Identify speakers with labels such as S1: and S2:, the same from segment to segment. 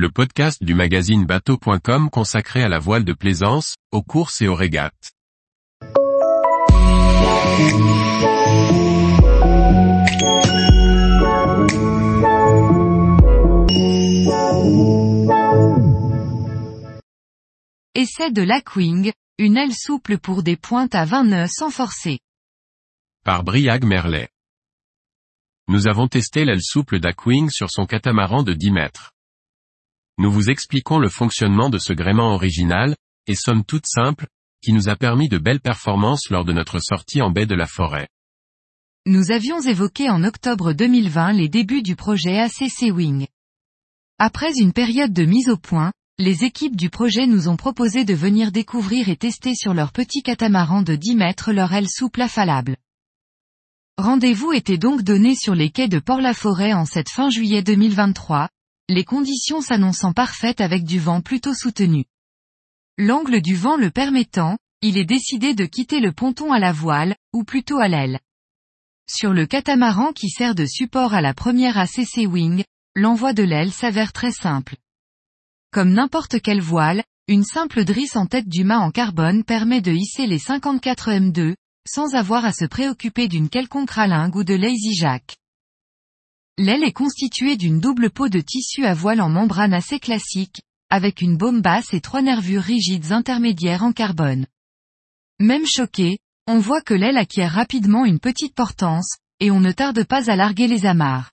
S1: le podcast du magazine bateau.com consacré à la voile de plaisance, aux courses et aux régates.
S2: Essai de l'Aquing, une aile souple pour des pointes à 20 nœuds sans forcer.
S1: Par Briag Merlet. Nous avons testé l'aile souple d'Aquing sur son catamaran de 10 mètres. Nous vous expliquons le fonctionnement de ce gréement original, et somme toute simple, qui nous a permis de belles performances lors de notre sortie en baie de la forêt.
S2: Nous avions évoqué en octobre 2020 les débuts du projet ACC Wing. Après une période de mise au point, les équipes du projet nous ont proposé de venir découvrir et tester sur leur petit catamaran de 10 mètres leur aile souple affalable. Rendez-vous était donc donné sur les quais de Port-la-Forêt en cette fin juillet 2023, les conditions s'annonçant parfaites avec du vent plutôt soutenu. L'angle du vent le permettant, il est décidé de quitter le ponton à la voile, ou plutôt à l'aile. Sur le catamaran qui sert de support à la première ACC Wing, l'envoi de l'aile s'avère très simple. Comme n'importe quelle voile, une simple drisse en tête du mât en carbone permet de hisser les 54 M2, sans avoir à se préoccuper d'une quelconque ralingue ou de lazy jack. L'aile est constituée d'une double peau de tissu à voile en membrane assez classique, avec une baume basse et trois nervures rigides intermédiaires en carbone. Même choqué, on voit que l'aile acquiert rapidement une petite portance, et on ne tarde pas à larguer les amarres.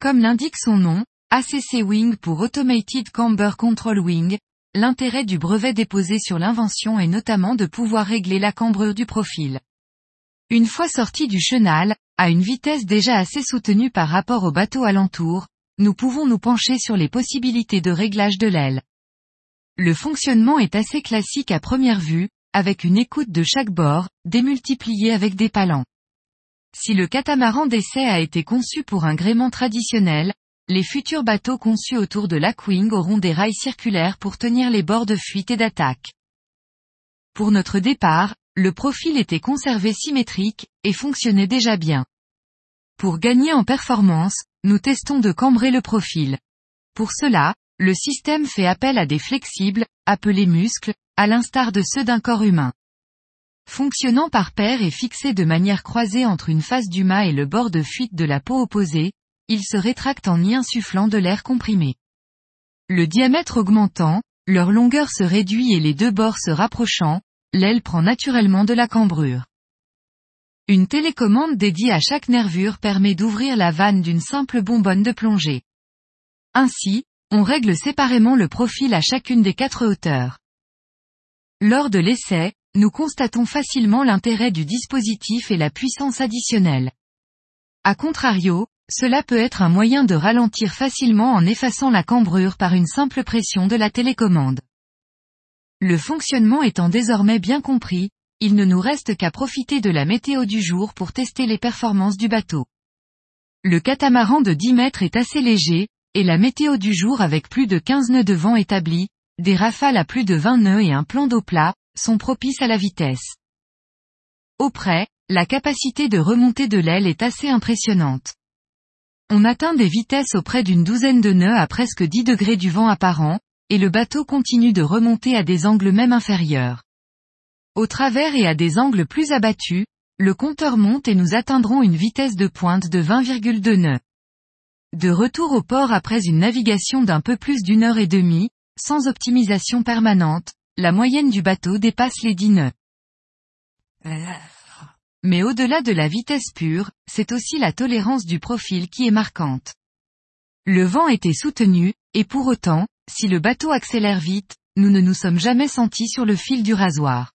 S2: Comme l'indique son nom, ACC Wing pour Automated Camber Control Wing, l'intérêt du brevet déposé sur l'invention est notamment de pouvoir régler la cambrure du profil. Une fois sorti du chenal, à une vitesse déjà assez soutenue par rapport au bateau alentour, nous pouvons nous pencher sur les possibilités de réglage de l'aile. Le fonctionnement est assez classique à première vue, avec une écoute de chaque bord, démultipliée avec des palans. Si le catamaran d'essai a été conçu pour un gréement traditionnel, les futurs bateaux conçus autour de l'Aquing auront des rails circulaires pour tenir les bords de fuite et d'attaque. Pour notre départ, le profil était conservé symétrique, et fonctionnait déjà bien. Pour gagner en performance, nous testons de cambrer le profil. Pour cela, le système fait appel à des flexibles, appelés muscles, à l'instar de ceux d'un corps humain. Fonctionnant par paire et fixé de manière croisée entre une face du mât et le bord de fuite de la peau opposée, ils se rétractent en y insufflant de l'air comprimé. Le diamètre augmentant, leur longueur se réduit et les deux bords se rapprochant, l'aile prend naturellement de la cambrure. Une télécommande dédiée à chaque nervure permet d'ouvrir la vanne d'une simple bonbonne de plongée. Ainsi, on règle séparément le profil à chacune des quatre hauteurs. Lors de l'essai, nous constatons facilement l'intérêt du dispositif et la puissance additionnelle. A contrario, cela peut être un moyen de ralentir facilement en effaçant la cambrure par une simple pression de la télécommande. Le fonctionnement étant désormais bien compris, il ne nous reste qu'à profiter de la météo du jour pour tester les performances du bateau. Le catamaran de 10 mètres est assez léger, et la météo du jour avec plus de 15 nœuds de vent établis, des rafales à plus de 20 nœuds et un plan d'eau plat, sont propices à la vitesse. Auprès, la capacité de remontée de l'aile est assez impressionnante. On atteint des vitesses auprès d'une douzaine de nœuds à presque 10 degrés du vent apparent, et le bateau continue de remonter à des angles même inférieurs. Au travers et à des angles plus abattus, le compteur monte et nous atteindrons une vitesse de pointe de 20,2 nœuds. De retour au port après une navigation d'un peu plus d'une heure et demie, sans optimisation permanente, la moyenne du bateau dépasse les 10 nœuds. Mais au-delà de la vitesse pure, c'est aussi la tolérance du profil qui est marquante. Le vent était soutenu, et pour autant, si le bateau accélère vite, nous ne nous sommes jamais sentis sur le fil du rasoir.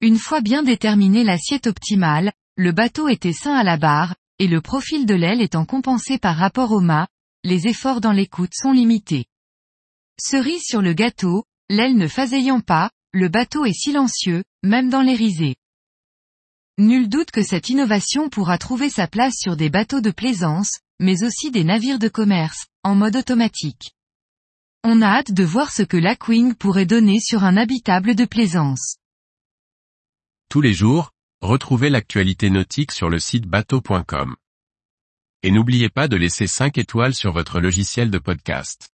S2: Une fois bien déterminé l'assiette optimale, le bateau était sain à la barre, et le profil de l'aile étant compensé par rapport au mât, les efforts dans l'écoute sont limités. Cerise sur le gâteau, l'aile ne faseillant pas, le bateau est silencieux, même dans les risées. Nul doute que cette innovation pourra trouver sa place sur des bateaux de plaisance, mais aussi des navires de commerce, en mode automatique. On a hâte de voir ce que l'Aquing pourrait donner sur un habitable de plaisance.
S1: Tous les jours, retrouvez l'actualité nautique sur le site bateau.com. Et n'oubliez pas de laisser 5 étoiles sur votre logiciel de podcast.